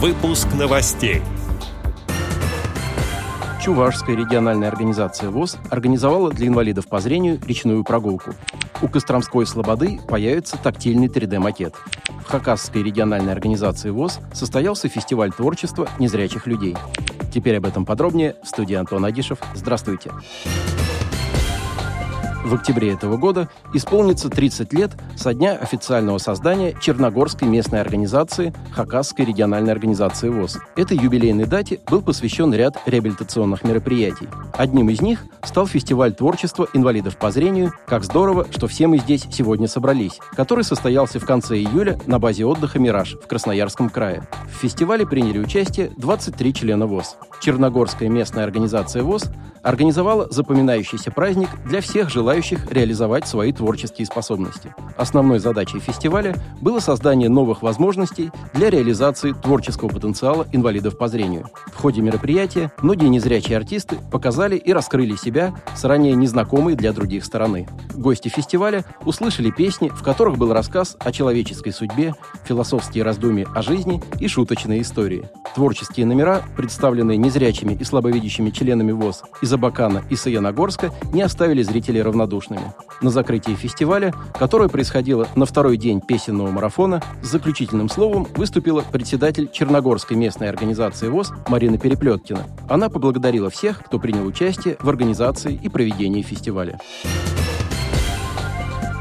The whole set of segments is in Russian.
Выпуск новостей. Чувашская региональная организация ВОЗ организовала для инвалидов по зрению речную прогулку. У Костромской Слободы появится тактильный 3D-макет. В Хакасской региональной организации ВОЗ состоялся фестиваль творчества незрячих людей. Теперь об этом подробнее в студии Антон Агишев. Здравствуйте. Здравствуйте. В октябре этого года исполнится 30 лет со дня официального создания Черногорской местной организации Хакасской региональной организации ВОЗ. Этой юбилейной дате был посвящен ряд реабилитационных мероприятий. Одним из них стал фестиваль творчества инвалидов по зрению «Как здорово, что все мы здесь сегодня собрались», который состоялся в конце июля на базе отдыха «Мираж» в Красноярском крае. В фестивале приняли участие 23 члена ВОЗ. Черногорская местная организация ВОЗ организовала запоминающийся праздник для всех желающих реализовать свои творческие способности. Основной задачей фестиваля было создание новых возможностей для реализации творческого потенциала инвалидов по зрению. В ходе мероприятия многие незрячие артисты показали и раскрыли себя с ранее незнакомой для других стороны. Гости фестиваля услышали песни, в которых был рассказ о человеческой судьбе, философские раздумья о жизни и шуточные истории. Творческие номера, представленные незрячими и слабовидящими членами ВОЗ из Абакана и Саяногорска, не оставили зрителей равнодушными. На закрытии фестиваля, которое происходило на второй день песенного марафона, с заключительным словом выступила председатель Черногорской местной организации ВОЗ Марина Переплеткина. Она поблагодарила всех, кто принял участие в организации и проведении фестиваля.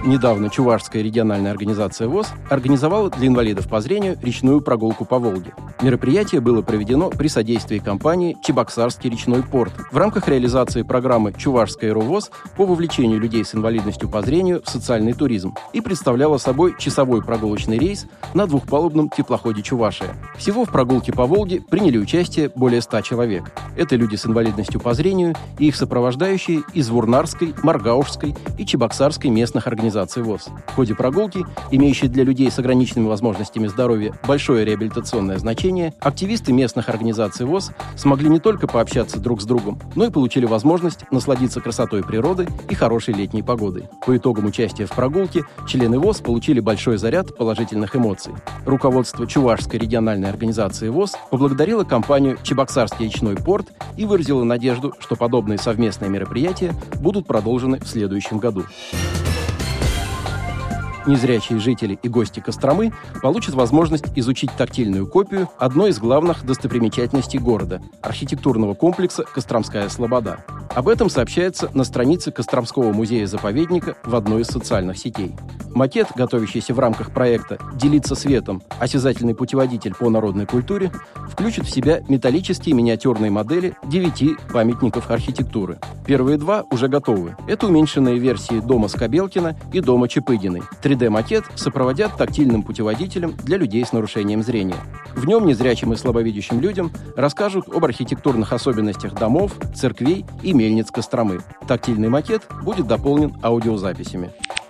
Недавно Чувашская региональная организация ВОЗ организовала для инвалидов по зрению речную прогулку по Волге. Мероприятие было проведено при содействии компании «Чебоксарский речной порт» в рамках реализации программы «Чувашская РУВОЗ» по вовлечению людей с инвалидностью по зрению в социальный туризм и представляла собой часовой прогулочный рейс на двухпалубном теплоходе «Чувашия». Всего в прогулке по Волге приняли участие более 100 человек. Это люди с инвалидностью по зрению и их сопровождающие из Вурнарской, Маргаушской и Чебоксарской местных организаций организации ВОЗ. В ходе прогулки, имеющей для людей с ограниченными возможностями здоровья большое реабилитационное значение, активисты местных организаций ВОЗ смогли не только пообщаться друг с другом, но и получили возможность насладиться красотой природы и хорошей летней погодой. По итогам участия в прогулке члены ВОЗ получили большой заряд положительных эмоций. Руководство Чувашской региональной организации ВОЗ поблагодарило компанию «Чебоксарский речной порт» и выразило надежду, что подобные совместные мероприятия будут продолжены в следующем году. Незрячие жители и гости Костромы получат возможность изучить тактильную копию одной из главных достопримечательностей города – архитектурного комплекса «Костромская слобода». Об этом сообщается на странице Костромского музея-заповедника в одной из социальных сетей. Макет, готовящийся в рамках проекта «Делиться светом. Осязательный путеводитель по народной культуре», включит в себя металлические миниатюрные модели девяти памятников архитектуры. Первые два уже готовы. Это уменьшенные версии дома Скобелкина и дома Чепыгиной. 3D-макет сопроводят тактильным путеводителем для людей с нарушением зрения. В нем незрячим и слабовидящим людям расскажут об архитектурных особенностях домов, церквей и мельниц Костромы. Тактильный макет будет дополнен аудиозаписями.